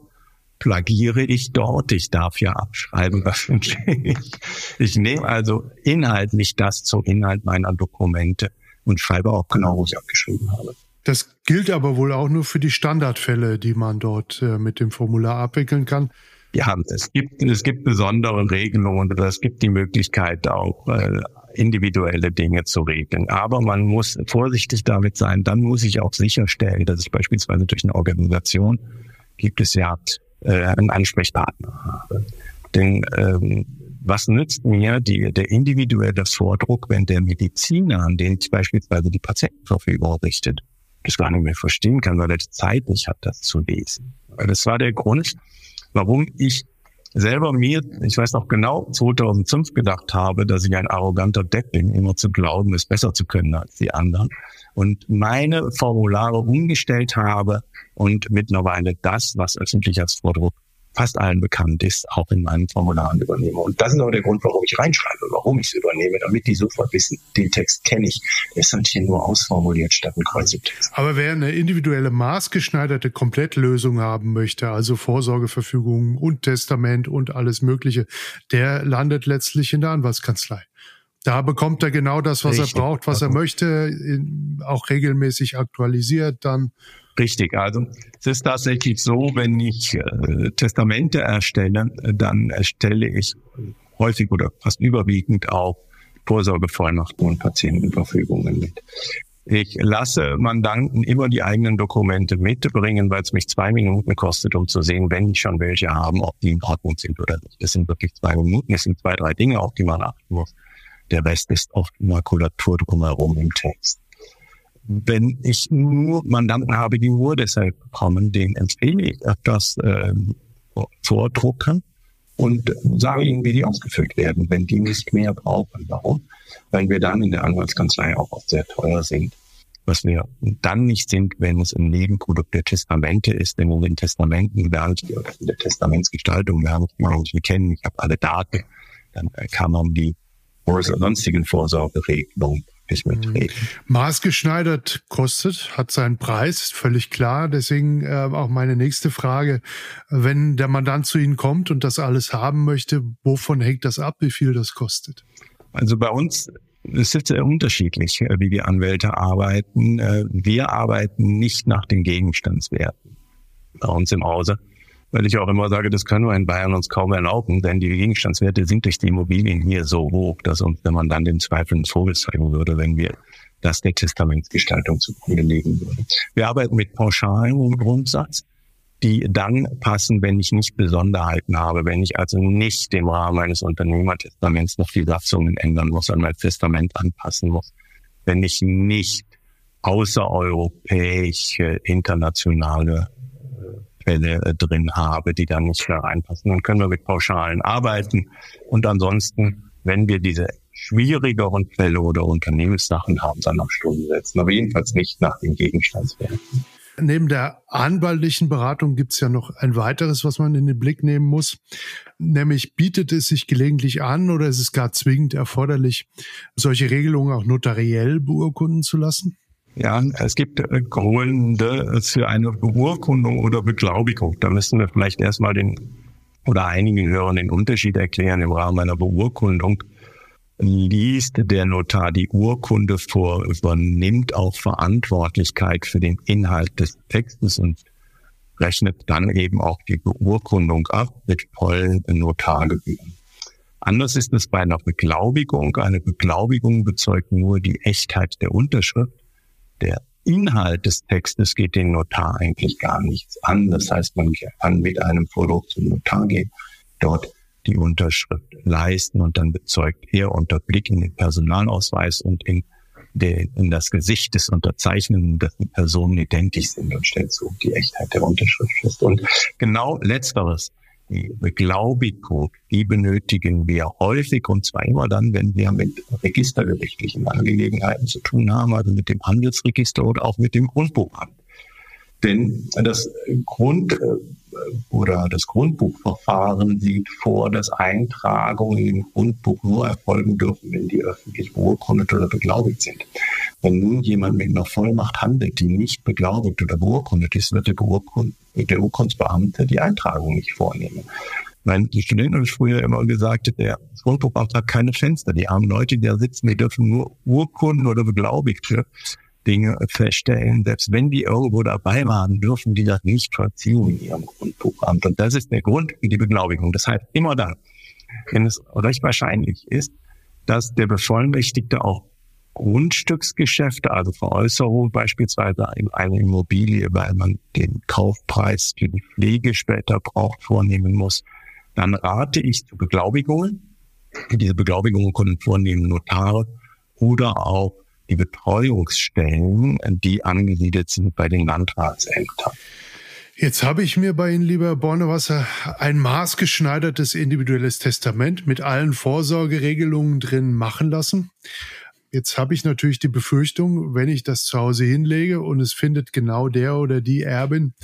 plagiere ich dort. Ich darf ja abschreiben öffentlich. Ich nehme also inhaltlich das zum Inhalt meiner Dokumente und schreibe auch genau, wo ich abgeschrieben habe. Das gilt aber wohl auch nur für die Standardfälle, die man dort äh, mit dem Formular abwickeln kann. Ja, es gibt, es gibt besondere Regelungen oder es gibt die Möglichkeit auch äh, individuelle Dinge zu regeln. Aber man muss vorsichtig damit sein. Dann muss ich auch sicherstellen, dass ich beispielsweise durch eine Organisation gibt es ja äh, einen Ansprechpartner habe. Denn ähm, was nützt mir die, der individuelle Vordruck, wenn der Mediziner, an den ich beispielsweise die Patientenverfügung richtet, das gar nicht mehr verstehen kann, weil er die Zeit nicht hat, das zu lesen. Das war der Grund, warum ich selber mir, ich weiß noch genau, 2005 gedacht habe, dass ich ein arroganter Depp bin, immer zu glauben, es besser zu können als die anderen. Und meine Formulare umgestellt habe und mittlerweile das, was öffentlich als Vordruck fast allen bekannt ist, auch in meinen Formularen übernehme. Und das ist auch der Grund, warum ich reinschreibe, warum ich es übernehme, damit die sofort wissen, den Text kenne ich. Der ist halt hier nur ausformuliert statt ein Kreuztext. Aber wer eine individuelle maßgeschneiderte Komplettlösung haben möchte, also Vorsorgeverfügung und Testament und alles Mögliche, der landet letztlich in der Anwaltskanzlei. Da bekommt er genau das, was Richtig. er braucht, was er möchte, auch regelmäßig aktualisiert dann. Richtig, also es ist tatsächlich so, wenn ich äh, Testamente erstelle, dann erstelle ich häufig oder fast überwiegend auch Vorsorgevollmachten und Patientenverfügungen mit. Ich lasse Mandanten immer die eigenen Dokumente mitbringen, weil es mich zwei Minuten kostet, um zu sehen, wenn ich schon welche haben, ob die in Ordnung sind oder nicht. Das sind wirklich zwei Minuten. Es sind zwei, drei Dinge, auf die man achten muss. Der Rest ist oft Makulatur drumherum im Text. Wenn ich nur Mandanten habe, die nur deshalb kommen, denen empfehle ich das äh, vordrucken und sage ihnen, wie die ausgefüllt werden, wenn die nicht mehr brauchen. Warum? Weil wir dann in der Anwaltskanzlei auch oft sehr teuer sind. Was wir dann nicht sind, wenn es ein Nebenprodukt der Testamente ist, denn in den Testamenten werden oder in der Testamentsgestaltung werden wir kennen, ich habe alle Daten, dann kann man die sonstigen Vorsorgeregelungen nicht mitreden. Maßgeschneidert kostet, hat seinen Preis, völlig klar. Deswegen äh, auch meine nächste Frage. Wenn der Mandant zu Ihnen kommt und das alles haben möchte, wovon hängt das ab, wie viel das kostet? Also bei uns es ist sehr unterschiedlich, äh, wie die Anwälte arbeiten. Äh, wir arbeiten nicht nach den Gegenstandswerten bei uns im Hause weil ich auch immer sage, das können wir in Bayern uns kaum erlauben, denn die Gegenstandswerte sind durch die Immobilien hier so hoch, dass uns, wenn man dann den Zweifel ins Vogel zeigen würde, wenn wir das der Testamentsgestaltung zugrunde legen würden. Wir arbeiten mit Pauschalen im Grundsatz, die dann passen, wenn ich nicht Besonderheiten habe, wenn ich also nicht im Rahmen eines Unternehmertestaments noch die Satzungen ändern muss, an mein Testament anpassen muss, wenn ich nicht außereuropäische, internationale Fälle äh, drin habe, die dann nicht reinpassen. Dann können wir mit Pauschalen arbeiten. Und ansonsten, wenn wir diese schwierigeren Fälle oder Unternehmenssachen haben, dann auf Stunden setzen. Aber jedenfalls nicht nach den Gegenstandswerten. Neben der anwaltlichen Beratung gibt es ja noch ein weiteres, was man in den Blick nehmen muss. Nämlich bietet es sich gelegentlich an oder ist es gar zwingend erforderlich, solche Regelungen auch notariell beurkunden zu lassen? Ja, es gibt äh, Gründe für eine Beurkundung oder Beglaubigung. Da müssen wir vielleicht erstmal den oder einigen Hörern den Unterschied erklären. Im Rahmen einer Beurkundung liest der Notar die Urkunde vor, übernimmt auch Verantwortlichkeit für den Inhalt des Textes und rechnet dann eben auch die Beurkundung ab mit vollen Notargebühren. Anders ist es bei einer Beglaubigung. Eine Beglaubigung bezeugt nur die Echtheit der Unterschrift der Inhalt des Textes geht den Notar eigentlich gar nichts an. Das heißt, man kann mit einem Vordruck zum Notar gehen, dort die Unterschrift leisten und dann bezeugt er unter Blick in den Personalausweis und in, den, in das Gesicht des Unterzeichnenden, dass die Personen identisch sind und stellt so die Echtheit der Unterschrift fest. Und genau letzteres die Beglaubigung, die benötigen wir häufig und zwar immer dann, wenn wir mit registergerichtlichen Angelegenheiten zu tun haben, also mit dem Handelsregister oder auch mit dem Grundbuchamt. Denn das Grund äh, oder das Grundbuchverfahren sieht vor, dass Eintragungen im Grundbuch nur erfolgen dürfen, wenn die öffentlich beurkundet oder beglaubigt sind. Wenn nun jemand mit einer Vollmacht handelt, die nicht beglaubigt oder beurkundet ist, wird der, der Urkundsbeamte die Eintragung nicht vornehmen. Mein Student hat früher immer gesagt, der Grundbuchamt hat keine Fenster. Die armen Leute, die da sitzen, die dürfen nur Urkunden oder beglaubigte Dinge feststellen. Selbst wenn die irgendwo dabei waren, dürfen die das nicht verziehen in ihrem Grundbuchamt. Und das ist der Grund für die Beglaubigung. Das heißt, immer dann, wenn es recht wahrscheinlich ist, dass der Bevollmächtigte auch Grundstücksgeschäfte, also Veräußerung beispielsweise in eine Immobilie, weil man den Kaufpreis für die Pflege später braucht, vornehmen muss, dann rate ich zu Beglaubigungen. Diese Beglaubigungen können vornehmen Notare oder auch die Betreuungsstellen, die angesiedelt sind bei den Landratsämtern. Jetzt habe ich mir bei Ihnen, lieber Bornewasser, ein maßgeschneidertes individuelles Testament mit allen Vorsorgeregelungen drin machen lassen. Jetzt habe ich natürlich die Befürchtung, wenn ich das zu Hause hinlege und es findet genau der oder die Erbin,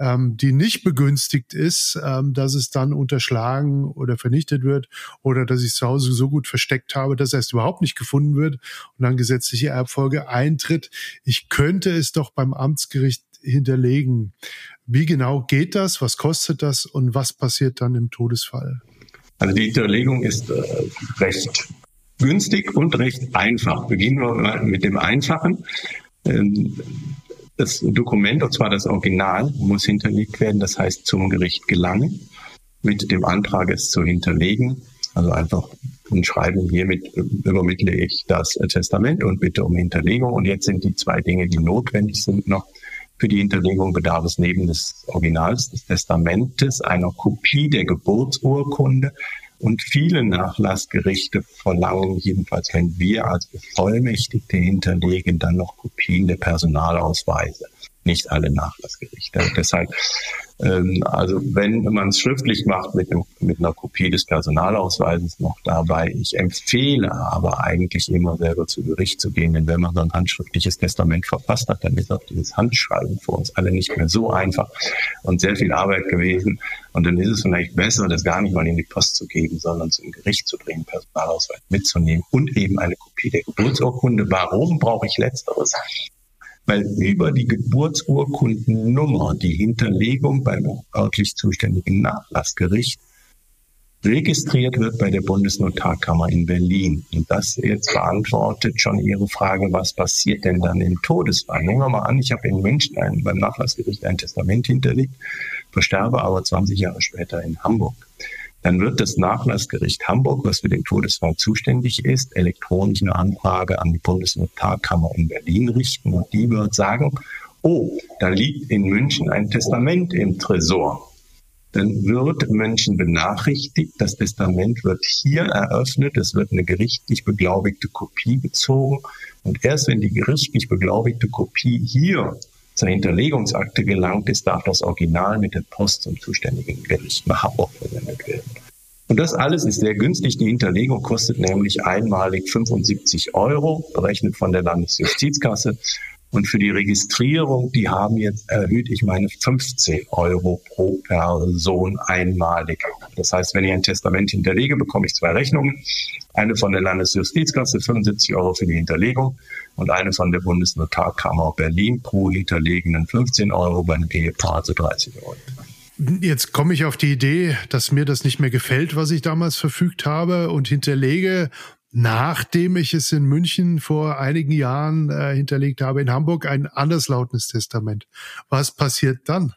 ähm, die nicht begünstigt ist, ähm, dass es dann unterschlagen oder vernichtet wird oder dass ich es zu Hause so gut versteckt habe, dass es überhaupt nicht gefunden wird und dann gesetzliche Erbfolge eintritt. Ich könnte es doch beim Amtsgericht hinterlegen. Wie genau geht das? Was kostet das? Und was passiert dann im Todesfall? Also die Hinterlegung ist äh, recht günstig und recht einfach. Beginnen wir mal mit dem Einfachen. Ähm, das Dokument, und zwar das Original, muss hinterlegt werden, das heißt zum Gericht gelangen, mit dem Antrag es zu hinterlegen. Also einfach ein Schreiben, hiermit übermittle ich das Testament und bitte um Hinterlegung. Und jetzt sind die zwei Dinge, die notwendig sind, noch für die Hinterlegung bedarf es neben des Originals des Testamentes einer Kopie der Geburtsurkunde und viele Nachlassgerichte verlangen, jedenfalls wenn wir als Bevollmächtigte hinterlegen, dann noch Kopien der Personalausweise. Nicht alle Nachlassgerichte. Deshalb ähm, also wenn man es schriftlich macht mit, einem, mit einer Kopie des Personalausweises noch dabei, ich empfehle aber eigentlich immer selber zu Gericht zu gehen, denn wenn man so ein handschriftliches Testament verfasst hat, dann ist auch dieses Handschreiben für uns alle nicht mehr so einfach und sehr viel Arbeit gewesen. Und dann ist es vielleicht besser, das gar nicht mal in die Post zu geben, sondern zum Gericht zu bringen, Personalausweis mitzunehmen und eben eine Kopie der Geburtsurkunde. Warum brauche ich letzteres? Weil über die Geburtsurkundennummer die Hinterlegung beim örtlich zuständigen Nachlassgericht registriert wird bei der Bundesnotarkammer in Berlin. Und das jetzt beantwortet schon Ihre Frage, was passiert denn dann im Todesfall? Nehmen wir mal an, ich habe in München ein, beim Nachlassgericht ein Testament hinterlegt, versterbe aber 20 Jahre später in Hamburg dann wird das Nachlassgericht Hamburg, was für den Todesfall zuständig ist, elektronisch eine Anfrage an die Bundesnotarkammer in Berlin richten und die wird sagen, oh, da liegt in München ein Testament im Tresor. Dann wird München benachrichtigt, das Testament wird hier eröffnet, es wird eine gerichtlich beglaubigte Kopie bezogen und erst wenn die gerichtlich beglaubigte Kopie hier zur Hinterlegungsakte gelangt ist, darf das Original mit der Post zum zuständigen Gericht nach Hamburg versendet werden. Und das alles ist sehr günstig. Die Hinterlegung kostet nämlich einmalig 75 Euro, berechnet von der Landesjustizkasse. Und für die Registrierung, die haben jetzt erhöht, ich meine, 15 Euro pro Person einmalig. Das heißt, wenn ich ein Testament hinterlege, bekomme ich zwei Rechnungen. Eine von der Landesjustizkasse, 75 Euro für die Hinterlegung und eine von der Bundesnotarkammer Berlin pro hinterlegenen 15 Euro, bei einem Ehepaar also 30 Euro. Jetzt komme ich auf die Idee, dass mir das nicht mehr gefällt, was ich damals verfügt habe und hinterlege nachdem ich es in München vor einigen Jahren äh, hinterlegt habe, in Hamburg ein anderslautendes Testament. Was passiert dann?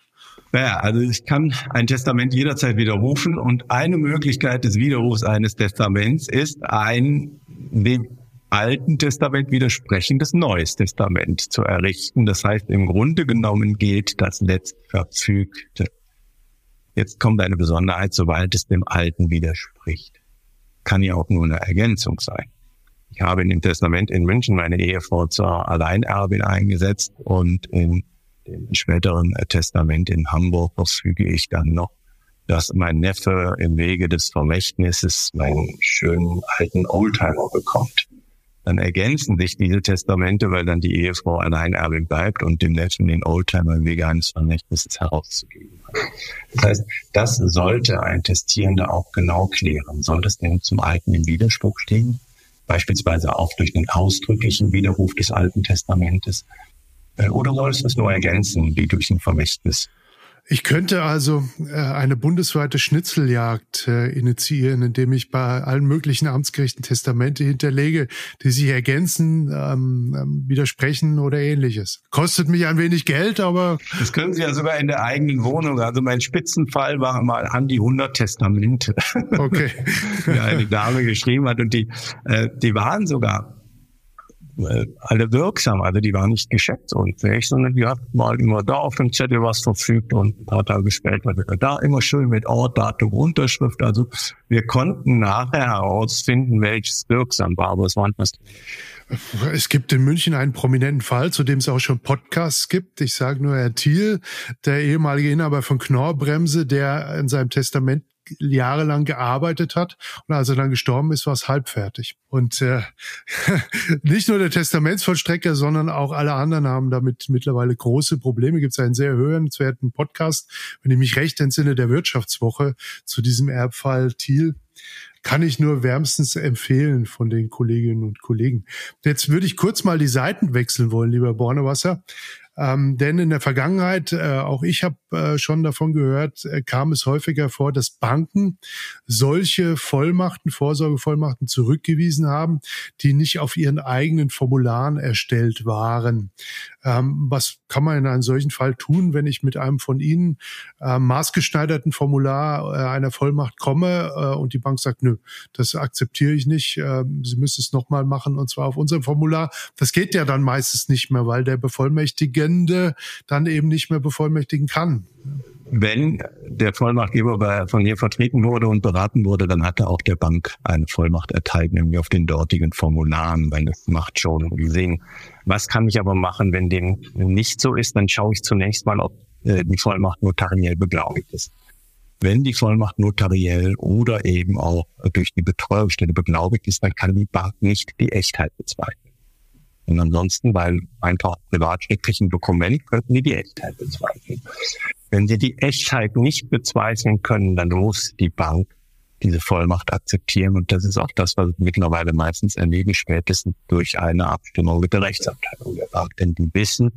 Naja, also ich kann ein Testament jederzeit widerrufen und eine Möglichkeit des Widerrufs eines Testaments ist ein dem Alten Testament widersprechendes Neues Testament zu errichten. Das heißt, im Grunde genommen gilt das Letztverfügte. Jetzt kommt eine Besonderheit, sobald es dem Alten widerspricht kann ja auch nur eine Ergänzung sein. Ich habe in dem Testament in München meine Ehefrau zur Alleinerbin eingesetzt und in dem späteren Testament in Hamburg verfüge ich dann noch, dass mein Neffe im Wege des Vermächtnisses meinen schönen alten Oldtimer bekommt. Dann ergänzen sich diese Testamente, weil dann die Ehefrau Alleinerbin bleibt und dem Neffen den Oldtimer im Wege eines Vermächtnisses herauszugeben. Das heißt, das sollte ein Testierender auch genau klären. Soll das denn zum Alten im Widerspruch stehen? Beispielsweise auch durch den ausdrücklichen Widerruf des Alten Testamentes? Äh, oder soll es das nur ergänzen, wie durch ein Vermächtnis? Ich könnte also äh, eine bundesweite Schnitzeljagd äh, initiieren, indem ich bei allen möglichen Amtsgerichten Testamente hinterlege, die sich ergänzen, ähm, ähm, widersprechen oder ähnliches. Kostet mich ein wenig Geld, aber... Das können Sie ja sogar in der eigenen Wohnung. Also mein Spitzenfall war mal an die 100 Testamente. Okay. die eine Dame geschrieben hat und die, äh, die waren sogar alle wirksam. Also die waren nicht geschäftsunfähig, sondern die hat mal immer da auf dem Zettel was verfügt und ein paar Tage später wieder da. Immer schön mit Ort, Datum, Unterschrift. Also wir konnten nachher herausfinden, welches wirksam war, aber es waren fast es gibt in München einen prominenten Fall, zu dem es auch schon Podcasts gibt. Ich sage nur Herr Thiel, der ehemalige Inhaber von Knorrbremse, der in seinem Testament jahrelang gearbeitet hat und als er dann gestorben ist, war es halbfertig. Und äh, nicht nur der Testamentsvollstrecker, sondern auch alle anderen haben damit mittlerweile große Probleme. Gibt es einen sehr hörenswerten Podcast, wenn ich mich recht entsinne, der Wirtschaftswoche zu diesem Erbfall Thiel kann ich nur wärmstens empfehlen von den Kolleginnen und Kollegen. Jetzt würde ich kurz mal die Seiten wechseln wollen, lieber Bornewasser. Ähm, denn in der Vergangenheit, äh, auch ich habe äh, schon davon gehört, äh, kam es häufiger vor, dass Banken solche Vollmachten, Vorsorgevollmachten zurückgewiesen haben, die nicht auf ihren eigenen Formularen erstellt waren. Ähm, was kann man in einem solchen Fall tun, wenn ich mit einem von Ihnen äh, maßgeschneiderten Formular äh, einer Vollmacht komme äh, und die Bank sagt, nö, das akzeptiere ich nicht, Sie müssen es nochmal machen und zwar auf unserem Formular. Das geht ja dann meistens nicht mehr, weil der Bevollmächtigende dann eben nicht mehr bevollmächtigen kann wenn der Vollmachtgeber von hier vertreten wurde und beraten wurde, dann hatte auch der Bank eine Vollmacht erteilt, nämlich auf den dortigen Formularen, weil das macht schon Sinn. Was kann ich aber machen, wenn dem nicht so ist? Dann schaue ich zunächst mal, ob äh, die Vollmacht notariell beglaubigt ist. Wenn die Vollmacht notariell oder eben auch durch die Betreuungsstelle beglaubigt ist, dann kann die Bank nicht die Echtheit bezweifeln. Und ansonsten, weil einfach privatrechtlichen Dokument, könnten die die Echtheit bezweifeln. Wenn Sie die Echtheit nicht bezweifeln können, dann muss die Bank diese Vollmacht akzeptieren. Und das ist auch das, was wir mittlerweile meistens erleben, spätestens durch eine Abstimmung mit der Rechtsabteilung der Bank. Denn die wissen,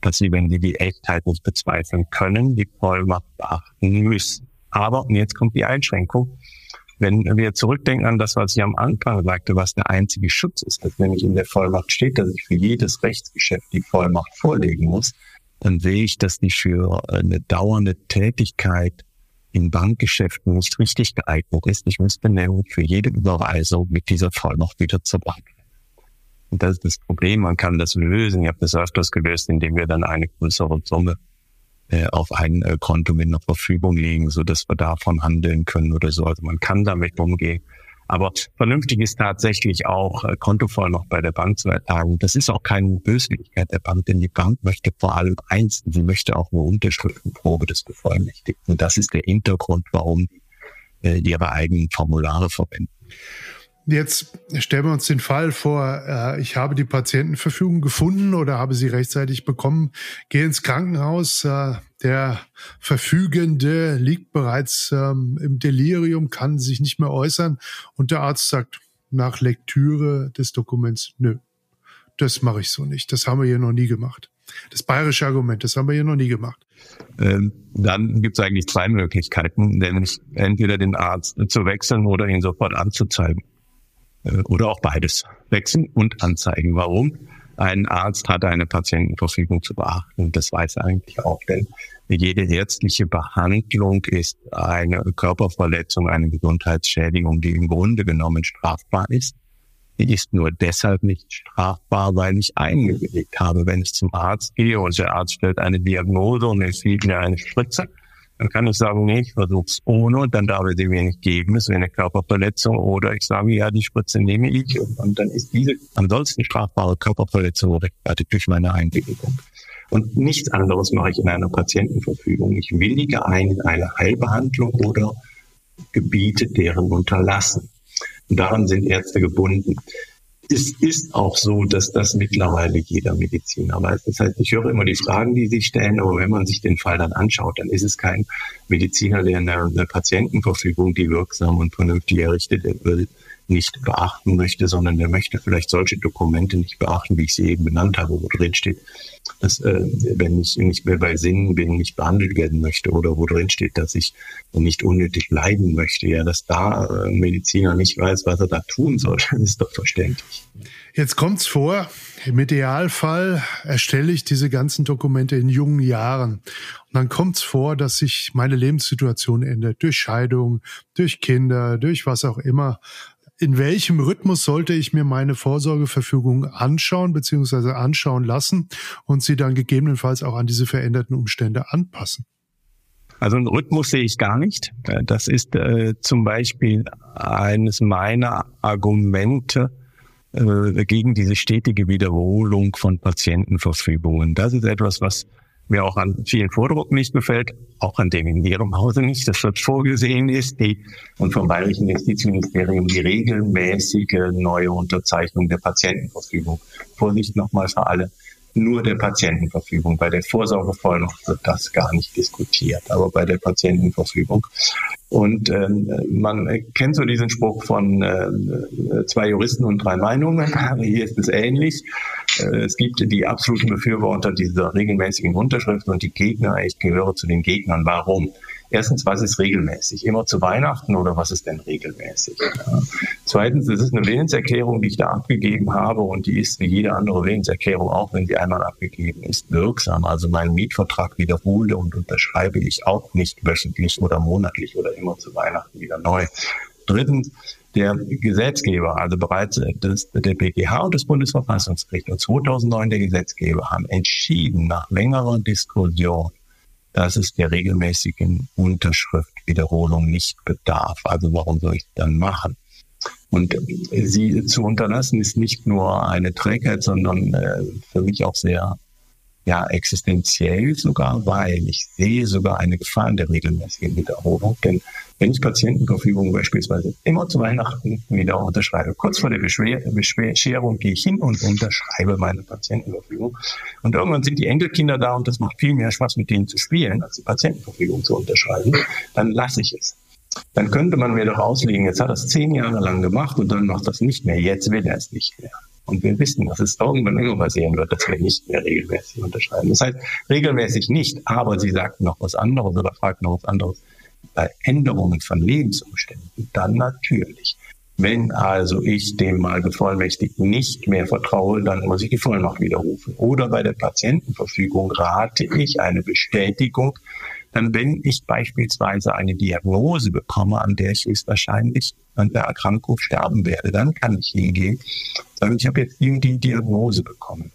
dass sie, wenn sie die Echtheit nicht bezweifeln können, die Vollmacht beachten müssen. Aber, und jetzt kommt die Einschränkung, wenn wir zurückdenken an das, was ich am Anfang sagte, was der einzige Schutz ist, dass nämlich in der Vollmacht steht, dass ich für jedes Rechtsgeschäft die Vollmacht vorlegen muss, dann sehe ich, dass die für eine dauernde Tätigkeit in Bankgeschäften nicht richtig geeignet ist. Ich müsste nämlich für jede Überweisung mit dieser Vollmacht wieder zur Bank. Und das ist das Problem. Man kann das lösen. Ich habe das öfters gelöst, indem wir dann eine größere Summe äh, auf ein äh, Konto mit einer Verfügung legen, so dass wir davon handeln können oder so. Also man kann damit umgehen. Aber vernünftig ist tatsächlich auch äh, Kontovollmacht bei der Bank zu ertragen. Das ist auch keine Böswilligkeit der Bank, denn die Bank möchte vor allem eins, sie möchte auch eine Unterschriftenprobe des Bevollmächtigten. Und das ist der Hintergrund, warum äh, die ihre eigenen Formulare verwenden. Jetzt stellen wir uns den Fall vor, äh, ich habe die Patientenverfügung gefunden oder habe sie rechtzeitig bekommen, gehe ins Krankenhaus, äh, der Verfügende liegt bereits ähm, im Delirium, kann sich nicht mehr äußern und der Arzt sagt nach Lektüre des Dokuments, nö, das mache ich so nicht, das haben wir hier noch nie gemacht. Das bayerische Argument, das haben wir hier noch nie gemacht. Ähm, dann gibt es eigentlich zwei Möglichkeiten, nämlich entweder den Arzt zu wechseln oder ihn sofort anzuzeigen. Äh, oder auch beides. Wechseln und anzeigen. Warum? Ein Arzt hat eine Patientenverfügung zu beachten. Das weiß er eigentlich auch, denn jede ärztliche Behandlung ist eine Körperverletzung, eine Gesundheitsschädigung, die im Grunde genommen strafbar ist. Die ist nur deshalb nicht strafbar, weil ich eingewilligt habe. Wenn ich zum Arzt gehe und der Arzt stellt eine Diagnose und es sieht mir eine Spritze, dann kann ich sagen, nee, ich versuch's ohne und dann darf er sie mir nicht geben, es wäre eine Körperverletzung. Oder ich sage, ja, die Spritze nehme ich und dann ist diese ansonsten strafbare Körperverletzung rechtfertigt durch meine Einwilligung. Und nichts anderes mache ich in einer Patientenverfügung. Ich willige ein in eine Heilbehandlung oder gebiete deren Unterlassen. Und daran sind Ärzte gebunden es ist auch so, dass das mittlerweile jeder Mediziner weiß. Das heißt, ich höre immer die Fragen, die sich stellen, aber wenn man sich den Fall dann anschaut, dann ist es kein Mediziner, der eine, eine Patientenverfügung, die wirksam und vernünftig errichtet wird, nicht beachten möchte, sondern der möchte vielleicht solche Dokumente nicht beachten, wie ich sie eben benannt habe, wo drin steht, dass äh, wenn ich nicht mehr bei Sinnen bin, nicht behandelt werden möchte oder wo drin steht, dass ich nicht unnötig leiden möchte, ja, dass da äh, ein Mediziner nicht weiß, was er da tun soll, ist doch verständlich. Jetzt kommt's vor, im Idealfall erstelle ich diese ganzen Dokumente in jungen Jahren. Und dann kommt's vor, dass sich meine Lebenssituation ändert. Durch Scheidung, durch Kinder, durch was auch immer in welchem Rhythmus sollte ich mir meine Vorsorgeverfügung anschauen bzw. anschauen lassen und sie dann gegebenenfalls auch an diese veränderten Umstände anpassen? Also einen Rhythmus sehe ich gar nicht. Das ist äh, zum Beispiel eines meiner Argumente äh, gegen diese stetige Wiederholung von Patientenverfügungen. Das ist etwas, was mir auch an vielen Vordruck nicht gefällt, auch an dem in Ihrem Hause nicht, dass dort vorgesehen ist, die und vom Bayerischen Justizministerium die regelmäßige neue Unterzeichnung der Patientenverfügung. Vorsicht nochmal für alle nur der Patientenverfügung. Bei der Vorsorgevollmacht wird das gar nicht diskutiert, aber bei der Patientenverfügung. Und ähm, man kennt so diesen Spruch von äh, zwei Juristen und drei Meinungen. Hier ist es ähnlich. Äh, es gibt die absoluten Befürworter dieser regelmäßigen Unterschrift und die Gegner. Ich gehöre zu den Gegnern. Warum? Erstens, was ist regelmäßig? Immer zu Weihnachten oder was ist denn regelmäßig? Zweitens, es ist eine Willenserklärung, die ich da abgegeben habe und die ist wie jede andere Willenserklärung, auch wenn sie einmal abgegeben ist, wirksam. Also meinen Mietvertrag wiederhole und unterschreibe ich auch nicht wöchentlich oder monatlich oder immer zu Weihnachten wieder neu. Drittens, der Gesetzgeber, also bereits das, der BGH und das Bundesverfassungsgericht und 2009 der Gesetzgeber haben entschieden nach längerer Diskussion, dass es der regelmäßigen Unterschriftwiederholung nicht bedarf. Also warum soll ich dann machen? Und sie zu unterlassen ist nicht nur eine Trägheit, sondern äh, für mich auch sehr ja existenziell sogar, weil ich sehe sogar eine Gefahr in der regelmäßigen Wiederholung. Denn wenn ich Patientenverfügung beispielsweise immer zu Weihnachten wieder unterschreibe, kurz vor der Bescherung gehe ich hin und unterschreibe meine Patientenverfügung. Und irgendwann sind die Enkelkinder da und das macht viel mehr Spaß, mit denen zu spielen, als die Patientenverfügung zu unterschreiben, dann lasse ich es. Dann könnte man mir doch auslegen, jetzt hat er es zehn Jahre lang gemacht und dann macht das nicht mehr, jetzt will er es nicht mehr. Und wir wissen, dass es irgendwann immer passieren wird, dass wir nicht mehr regelmäßig unterschreiben. Das heißt, regelmäßig nicht, aber sie sagt noch was anderes oder fragt noch was anderes. Bei Änderungen von Lebensumständen dann natürlich. Wenn also ich dem mal Bevollmächtigten nicht mehr vertraue, dann muss ich die Vollmacht widerrufen. Oder bei der Patientenverfügung rate ich eine Bestätigung dann wenn ich beispielsweise eine Diagnose bekomme, an der ich höchstwahrscheinlich an der Erkrankung sterben werde, dann kann ich hingehen, sagen, ich habe jetzt die Diagnose bekommen.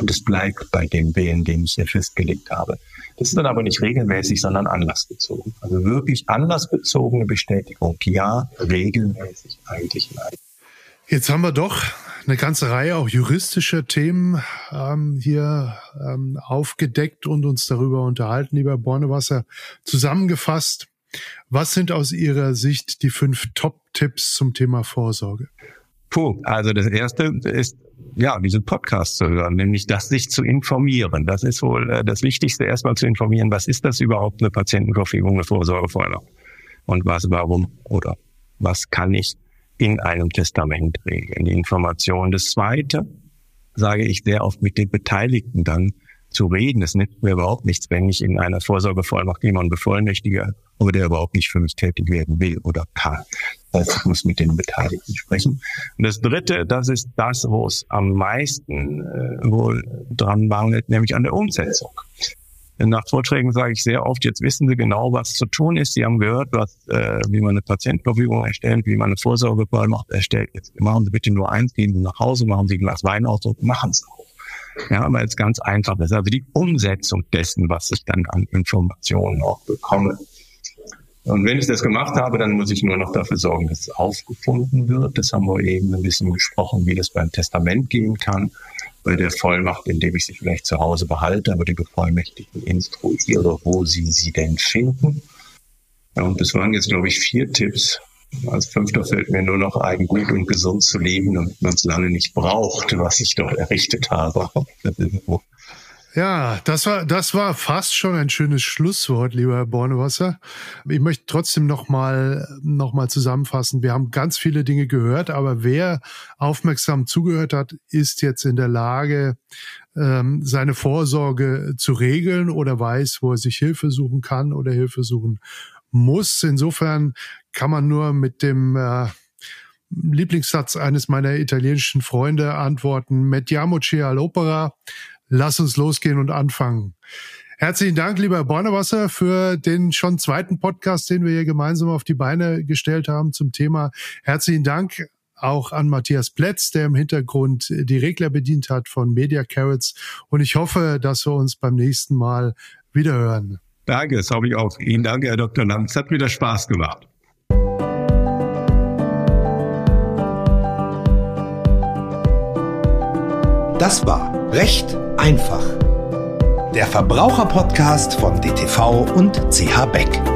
Und es bleibt bei dem Willen, den ich hier festgelegt habe. Das ist dann aber nicht regelmäßig, sondern anlassbezogen. Also wirklich anlassbezogene Bestätigung. Ja, regelmäßig eigentlich nein. Jetzt haben wir doch eine ganze Reihe auch juristischer Themen ähm, hier ähm, aufgedeckt und uns darüber unterhalten, lieber Bornewasser. Zusammengefasst, was sind aus Ihrer Sicht die fünf Top-Tipps zum Thema Vorsorge? Puh, also das erste ist, ja, diesen Podcast zu hören, nämlich das sich zu informieren. Das ist wohl äh, das Wichtigste, erstmal zu informieren, was ist das überhaupt, eine Patientenverfügung, eine Vorsorgevollmacht? Und was, warum oder was kann ich in einem Testament regeln, die Information. Das Zweite sage ich sehr oft mit den Beteiligten dann zu reden. Es nützt mir überhaupt nichts, wenn ich in einer Vorsorgevollmacht jemanden bevollmächtige, aber der überhaupt nicht für mich tätig werden will oder kann. Das ich muss mit den Beteiligten sprechen. Und das Dritte, das ist das, wo es am meisten äh, wohl dran mangelt, nämlich an der Umsetzung. Nach Vorträgen sage ich sehr oft, jetzt wissen Sie genau, was zu tun ist. Sie haben gehört, was, äh, wie man eine Patientenverfügung erstellt, wie man eine Vorsorgevollmacht erstellt. Jetzt machen Sie bitte nur eins, gehen Sie nach Hause, machen Sie ein Glas Wein aus und machen es auch. Ja, weil es ganz einfach ist. Also die Umsetzung dessen, was ich dann an Informationen auch bekomme. Und wenn ich das gemacht habe, dann muss ich nur noch dafür sorgen, dass es aufgefunden wird. Das haben wir eben ein bisschen besprochen, wie das beim Testament gehen kann bei der Vollmacht, indem ich sie vielleicht zu Hause behalte, aber die Bevollmächtigten instruiere, wo sie sie denn finden. Und das waren jetzt, glaube ich, vier Tipps. Als fünfter fällt mir nur noch ein, gut und gesund zu leben, damit man es lange nicht braucht, was ich doch errichtet habe. Ja, das war, das war fast schon ein schönes Schlusswort, lieber Herr Bornewasser. Ich möchte trotzdem nochmal, noch mal zusammenfassen. Wir haben ganz viele Dinge gehört, aber wer aufmerksam zugehört hat, ist jetzt in der Lage, ähm, seine Vorsorge zu regeln oder weiß, wo er sich Hilfe suchen kann oder Hilfe suchen muss. Insofern kann man nur mit dem, äh, Lieblingssatz eines meiner italienischen Freunde antworten, Mettiamo all'opera, Lass uns losgehen und anfangen. Herzlichen Dank, lieber Bornewasser, für den schon zweiten Podcast, den wir hier gemeinsam auf die Beine gestellt haben zum Thema. Herzlichen Dank auch an Matthias Plätz, der im Hintergrund die Regler bedient hat von Media Carrots. Und ich hoffe, dass wir uns beim nächsten Mal wiederhören. Danke, das habe ich auch. Ihnen danke, Herr Dr. Lang. Es hat wieder Spaß gemacht. Das war Recht einfach der Verbraucherpodcast von DTV und CH Beck.